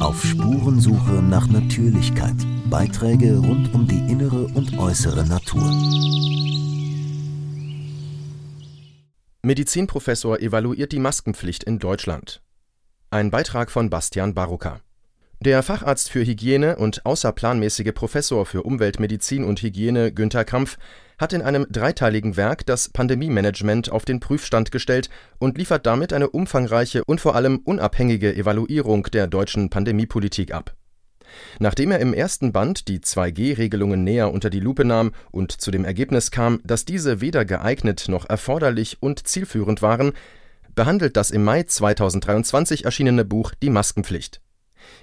Auf Spurensuche nach Natürlichkeit. Beiträge rund um die innere und äußere Natur. Medizinprofessor evaluiert die Maskenpflicht in Deutschland. Ein Beitrag von Bastian Barucker. Der Facharzt für Hygiene und außerplanmäßige Professor für Umweltmedizin und Hygiene Günter Kampf hat in einem dreiteiligen Werk das Pandemiemanagement auf den Prüfstand gestellt und liefert damit eine umfangreiche und vor allem unabhängige Evaluierung der deutschen Pandemiepolitik ab. Nachdem er im ersten Band die 2G-Regelungen näher unter die Lupe nahm und zu dem Ergebnis kam, dass diese weder geeignet noch erforderlich und zielführend waren, behandelt das im Mai 2023 erschienene Buch Die Maskenpflicht.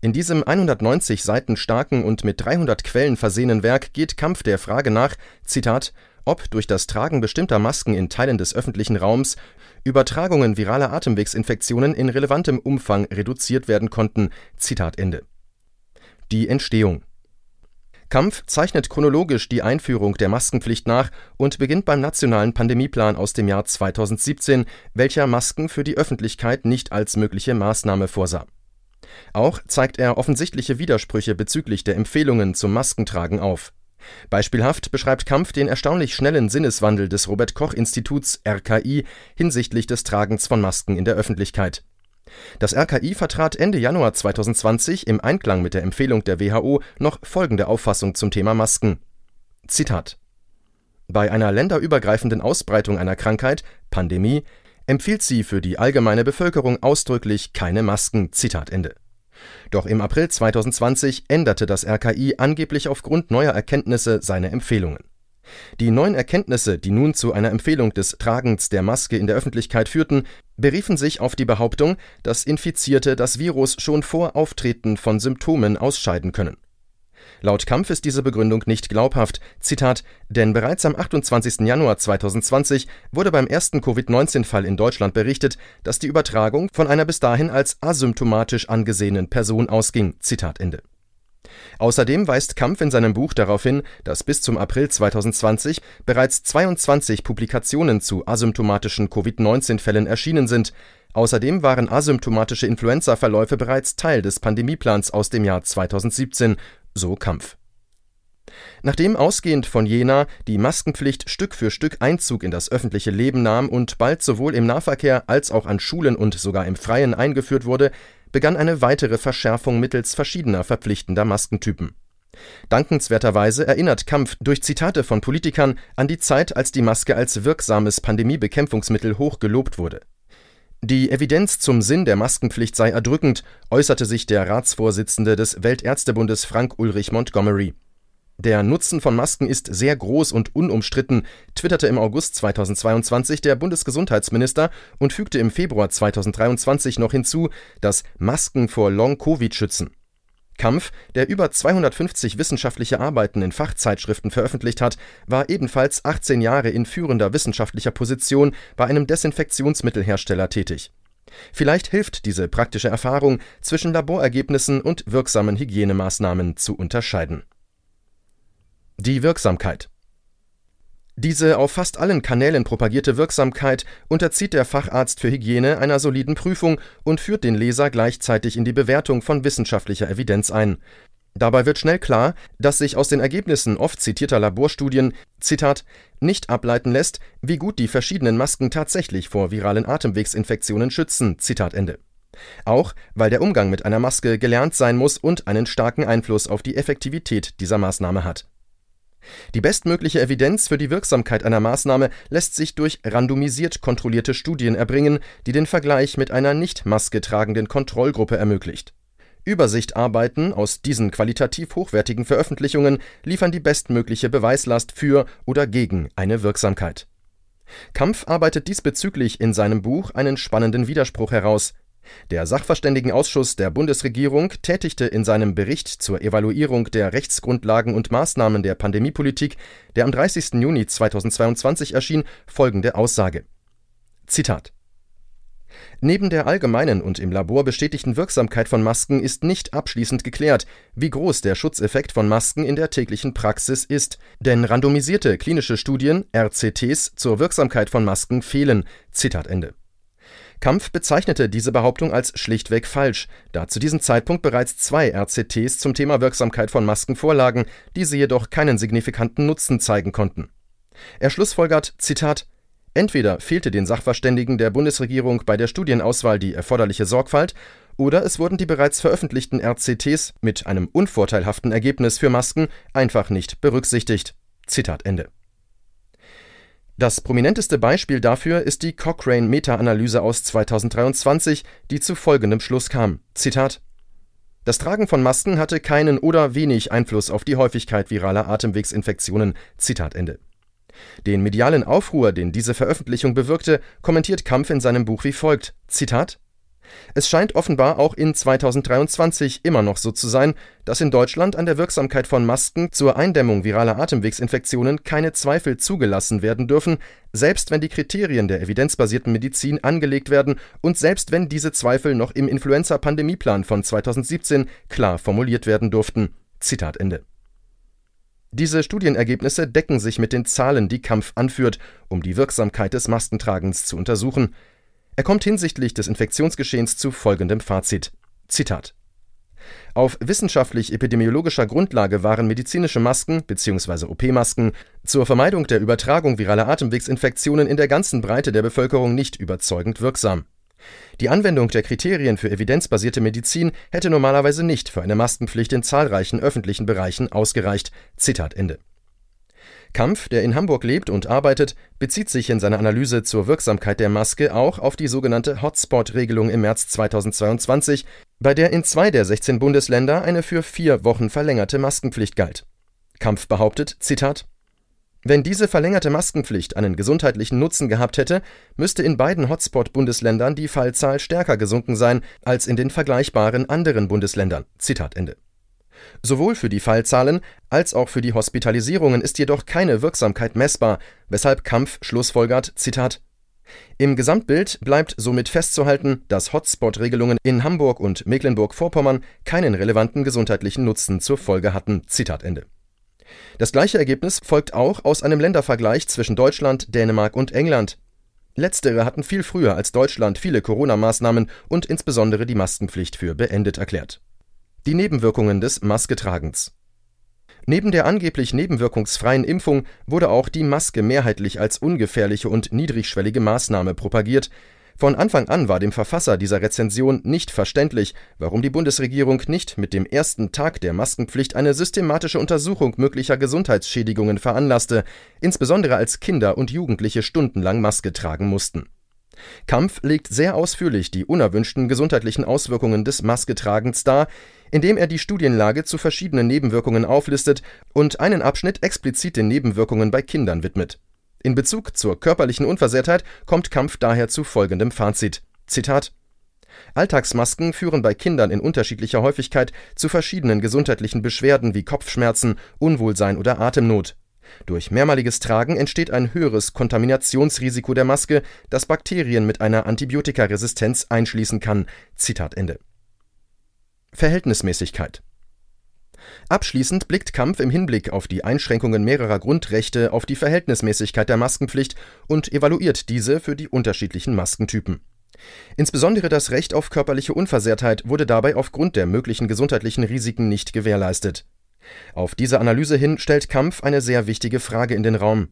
In diesem 190 Seiten starken und mit 300 Quellen versehenen Werk geht Kampf der Frage nach, Zitat, ob durch das Tragen bestimmter Masken in Teilen des öffentlichen Raums Übertragungen viraler Atemwegsinfektionen in relevantem Umfang reduziert werden konnten. Zitat Ende. Die Entstehung Kampf zeichnet chronologisch die Einführung der Maskenpflicht nach und beginnt beim nationalen Pandemieplan aus dem Jahr 2017, welcher Masken für die Öffentlichkeit nicht als mögliche Maßnahme vorsah. Auch zeigt er offensichtliche Widersprüche bezüglich der Empfehlungen zum Maskentragen auf. Beispielhaft beschreibt Kampf den erstaunlich schnellen Sinneswandel des Robert Koch Instituts RKI hinsichtlich des Tragens von Masken in der Öffentlichkeit. Das RKI vertrat Ende Januar 2020 im Einklang mit der Empfehlung der WHO noch folgende Auffassung zum Thema Masken. Zitat Bei einer länderübergreifenden Ausbreitung einer Krankheit, Pandemie, empfiehlt sie für die allgemeine Bevölkerung ausdrücklich keine Masken. Zitat Ende. Doch im April 2020 änderte das RKI angeblich aufgrund neuer Erkenntnisse seine Empfehlungen. Die neuen Erkenntnisse, die nun zu einer Empfehlung des Tragens der Maske in der Öffentlichkeit führten, beriefen sich auf die Behauptung, dass Infizierte das Virus schon vor Auftreten von Symptomen ausscheiden können. Laut Kampf ist diese Begründung nicht glaubhaft. Zitat: Denn bereits am 28. Januar 2020 wurde beim ersten Covid-19-Fall in Deutschland berichtet, dass die Übertragung von einer bis dahin als asymptomatisch angesehenen Person ausging. Zitat Ende. Außerdem weist Kampf in seinem Buch darauf hin, dass bis zum April 2020 bereits 22 Publikationen zu asymptomatischen Covid-19-Fällen erschienen sind. Außerdem waren asymptomatische Influenza-Verläufe bereits Teil des Pandemieplans aus dem Jahr 2017 so Kampf. Nachdem ausgehend von Jena die Maskenpflicht Stück für Stück Einzug in das öffentliche Leben nahm und bald sowohl im Nahverkehr als auch an Schulen und sogar im Freien eingeführt wurde, begann eine weitere Verschärfung mittels verschiedener verpflichtender Maskentypen. Dankenswerterweise erinnert Kampf durch Zitate von Politikern an die Zeit, als die Maske als wirksames Pandemiebekämpfungsmittel hoch gelobt wurde die Evidenz zum Sinn der Maskenpflicht sei erdrückend, äußerte sich der Ratsvorsitzende des Weltärztebundes Frank Ulrich Montgomery. Der Nutzen von Masken ist sehr groß und unumstritten, twitterte im August 2022 der Bundesgesundheitsminister und fügte im Februar 2023 noch hinzu, dass Masken vor Long-Covid schützen. Kampf, der über 250 wissenschaftliche Arbeiten in Fachzeitschriften veröffentlicht hat, war ebenfalls 18 Jahre in führender wissenschaftlicher Position bei einem Desinfektionsmittelhersteller tätig. Vielleicht hilft diese praktische Erfahrung, zwischen Laborergebnissen und wirksamen Hygienemaßnahmen zu unterscheiden. Die Wirksamkeit diese auf fast allen Kanälen propagierte Wirksamkeit unterzieht der Facharzt für Hygiene einer soliden Prüfung und führt den Leser gleichzeitig in die Bewertung von wissenschaftlicher Evidenz ein. Dabei wird schnell klar, dass sich aus den Ergebnissen oft zitierter Laborstudien Zitat nicht ableiten lässt, wie gut die verschiedenen Masken tatsächlich vor viralen Atemwegsinfektionen schützen. Zitat Ende. Auch weil der Umgang mit einer Maske gelernt sein muss und einen starken Einfluss auf die Effektivität dieser Maßnahme hat die bestmögliche Evidenz für die Wirksamkeit einer Maßnahme lässt sich durch randomisiert kontrollierte Studien erbringen, die den Vergleich mit einer nicht Maske tragenden Kontrollgruppe ermöglicht. Übersichtarbeiten aus diesen qualitativ hochwertigen Veröffentlichungen liefern die bestmögliche Beweislast für oder gegen eine Wirksamkeit. Kampf arbeitet diesbezüglich in seinem Buch einen spannenden Widerspruch heraus der Sachverständigenausschuss der Bundesregierung tätigte in seinem Bericht zur Evaluierung der Rechtsgrundlagen und Maßnahmen der Pandemiepolitik, der am 30. Juni 2022 erschien, folgende Aussage: Zitat Neben der allgemeinen und im Labor bestätigten Wirksamkeit von Masken ist nicht abschließend geklärt, wie groß der Schutzeffekt von Masken in der täglichen Praxis ist, denn randomisierte klinische Studien RCTs zur Wirksamkeit von Masken fehlen. Zitat Ende Kampf bezeichnete diese Behauptung als schlichtweg falsch, da zu diesem Zeitpunkt bereits zwei RCTs zum Thema Wirksamkeit von Masken vorlagen, diese jedoch keinen signifikanten Nutzen zeigen konnten. Er schlussfolgert, Zitat, Entweder fehlte den Sachverständigen der Bundesregierung bei der Studienauswahl die erforderliche Sorgfalt, oder es wurden die bereits veröffentlichten RCTs mit einem unvorteilhaften Ergebnis für Masken einfach nicht berücksichtigt. Zitat Ende. Das prominenteste Beispiel dafür ist die Cochrane Meta-Analyse aus 2023, die zu folgendem Schluss kam: Zitat Das Tragen von Masken hatte keinen oder wenig Einfluss auf die Häufigkeit viraler Atemwegsinfektionen. Zitat Ende. Den medialen Aufruhr, den diese Veröffentlichung bewirkte, kommentiert Kampf in seinem Buch wie folgt: Zitat es scheint offenbar auch in 2023 immer noch so zu sein, dass in Deutschland an der Wirksamkeit von Masken zur Eindämmung viraler Atemwegsinfektionen keine Zweifel zugelassen werden dürfen, selbst wenn die Kriterien der evidenzbasierten Medizin angelegt werden und selbst wenn diese Zweifel noch im Influenza-Pandemieplan von 2017 klar formuliert werden durften. Zitat Ende. Diese Studienergebnisse decken sich mit den Zahlen, die Kampf anführt, um die Wirksamkeit des Maskentragens zu untersuchen. Er kommt hinsichtlich des Infektionsgeschehens zu folgendem Fazit: Zitat auf wissenschaftlich-epidemiologischer Grundlage waren medizinische Masken bzw. OP-Masken zur Vermeidung der Übertragung viraler Atemwegsinfektionen in der ganzen Breite der Bevölkerung nicht überzeugend wirksam. Die Anwendung der Kriterien für evidenzbasierte Medizin hätte normalerweise nicht für eine Maskenpflicht in zahlreichen öffentlichen Bereichen ausgereicht. Zitat Ende Kampf, der in Hamburg lebt und arbeitet, bezieht sich in seiner Analyse zur Wirksamkeit der Maske auch auf die sogenannte Hotspot-Regelung im März 2022, bei der in zwei der 16 Bundesländer eine für vier Wochen verlängerte Maskenpflicht galt. Kampf behauptet, Zitat, wenn diese verlängerte Maskenpflicht einen gesundheitlichen Nutzen gehabt hätte, müsste in beiden Hotspot-Bundesländern die Fallzahl stärker gesunken sein als in den vergleichbaren anderen Bundesländern. Zitat Ende. Sowohl für die Fallzahlen als auch für die Hospitalisierungen ist jedoch keine Wirksamkeit messbar, weshalb Kampf schlussfolgert: Zitat im Gesamtbild bleibt somit festzuhalten, dass Hotspot-Regelungen in Hamburg und Mecklenburg-Vorpommern keinen relevanten gesundheitlichen Nutzen zur Folge hatten. Zitat Ende. Das gleiche Ergebnis folgt auch aus einem Ländervergleich zwischen Deutschland, Dänemark und England. Letztere hatten viel früher als Deutschland viele Corona-Maßnahmen und insbesondere die Maskenpflicht für beendet erklärt die Nebenwirkungen des Masketragens. Neben der angeblich nebenwirkungsfreien Impfung wurde auch die Maske mehrheitlich als ungefährliche und niedrigschwellige Maßnahme propagiert. Von Anfang an war dem Verfasser dieser Rezension nicht verständlich, warum die Bundesregierung nicht mit dem ersten Tag der Maskenpflicht eine systematische Untersuchung möglicher Gesundheitsschädigungen veranlasste, insbesondere als Kinder und Jugendliche stundenlang Maske tragen mussten Kampf legt sehr ausführlich die unerwünschten gesundheitlichen Auswirkungen des Masketragens dar, indem er die Studienlage zu verschiedenen Nebenwirkungen auflistet und einen Abschnitt explizit den Nebenwirkungen bei Kindern widmet. In Bezug zur körperlichen Unversehrtheit kommt Kampf daher zu folgendem Fazit: Zitat Alltagsmasken führen bei Kindern in unterschiedlicher Häufigkeit zu verschiedenen gesundheitlichen Beschwerden wie Kopfschmerzen, Unwohlsein oder Atemnot durch mehrmaliges Tragen entsteht ein höheres Kontaminationsrisiko der Maske, das Bakterien mit einer Antibiotikaresistenz einschließen kann. Zitat Ende. Verhältnismäßigkeit Abschließend blickt Kampf im Hinblick auf die Einschränkungen mehrerer Grundrechte auf die Verhältnismäßigkeit der Maskenpflicht und evaluiert diese für die unterschiedlichen Maskentypen. Insbesondere das Recht auf körperliche Unversehrtheit wurde dabei aufgrund der möglichen gesundheitlichen Risiken nicht gewährleistet auf diese Analyse hin stellt Kampf eine sehr wichtige Frage in den Raum.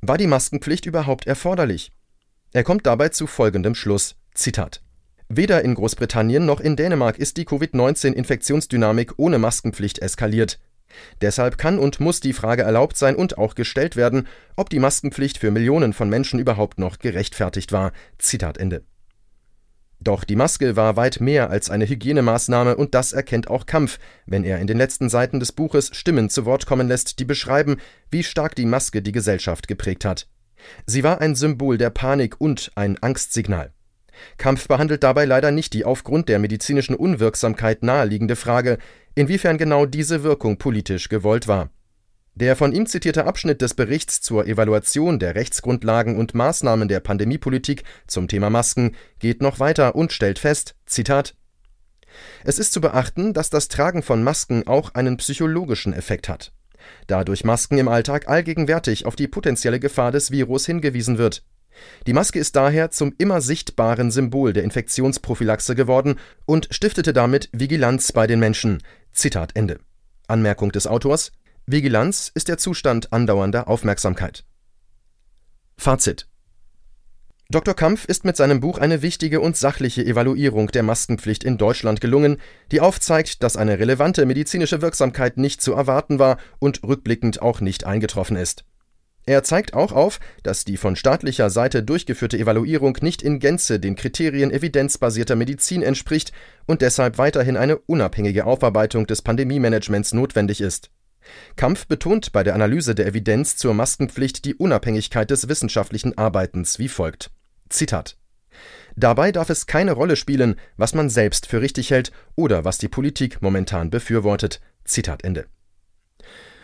War die Maskenpflicht überhaupt erforderlich? Er kommt dabei zu folgendem Schluss: Zitat. Weder in Großbritannien noch in Dänemark ist die Covid-19-Infektionsdynamik ohne Maskenpflicht eskaliert. Deshalb kann und muss die Frage erlaubt sein und auch gestellt werden, ob die Maskenpflicht für Millionen von Menschen überhaupt noch gerechtfertigt war. Zitat Ende. Doch die Maske war weit mehr als eine Hygienemaßnahme und das erkennt auch Kampf, wenn er in den letzten Seiten des Buches Stimmen zu Wort kommen lässt, die beschreiben, wie stark die Maske die Gesellschaft geprägt hat. Sie war ein Symbol der Panik und ein Angstsignal. Kampf behandelt dabei leider nicht die aufgrund der medizinischen Unwirksamkeit naheliegende Frage, inwiefern genau diese Wirkung politisch gewollt war. Der von ihm zitierte Abschnitt des Berichts zur Evaluation der Rechtsgrundlagen und Maßnahmen der Pandemiepolitik zum Thema Masken geht noch weiter und stellt fest: Zitat Es ist zu beachten, dass das Tragen von Masken auch einen psychologischen Effekt hat. Da durch Masken im Alltag allgegenwärtig auf die potenzielle Gefahr des Virus hingewiesen wird. Die Maske ist daher zum immer sichtbaren Symbol der Infektionsprophylaxe geworden und stiftete damit Vigilanz bei den Menschen. Zitat Ende. Anmerkung des Autors Vigilanz ist der Zustand andauernder Aufmerksamkeit. Fazit Dr. Kampf ist mit seinem Buch eine wichtige und sachliche Evaluierung der Maskenpflicht in Deutschland gelungen, die aufzeigt, dass eine relevante medizinische Wirksamkeit nicht zu erwarten war und rückblickend auch nicht eingetroffen ist. Er zeigt auch auf, dass die von staatlicher Seite durchgeführte Evaluierung nicht in Gänze den Kriterien evidenzbasierter Medizin entspricht und deshalb weiterhin eine unabhängige Aufarbeitung des Pandemiemanagements notwendig ist. Kampf betont bei der Analyse der Evidenz zur Maskenpflicht die Unabhängigkeit des wissenschaftlichen Arbeitens wie folgt: Zitat. Dabei darf es keine Rolle spielen, was man selbst für richtig hält oder was die Politik momentan befürwortet. Zitat Ende.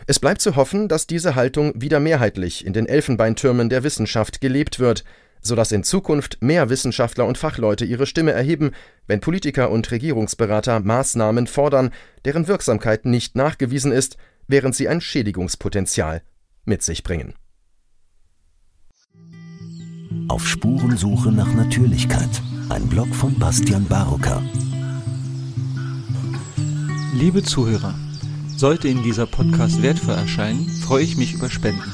Es bleibt zu hoffen, dass diese Haltung wieder mehrheitlich in den Elfenbeintürmen der Wissenschaft gelebt wird, sodass in Zukunft mehr Wissenschaftler und Fachleute ihre Stimme erheben, wenn Politiker und Regierungsberater Maßnahmen fordern, deren Wirksamkeit nicht nachgewiesen ist, während sie ein Schädigungspotenzial mit sich bringen. Auf Spurensuche nach Natürlichkeit. Ein Blog von Bastian Barocker. Liebe Zuhörer, sollte Ihnen dieser Podcast wertvoll erscheinen, freue ich mich über Spenden.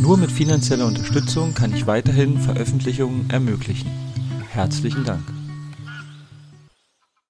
Nur mit finanzieller Unterstützung kann ich weiterhin Veröffentlichungen ermöglichen. Herzlichen Dank.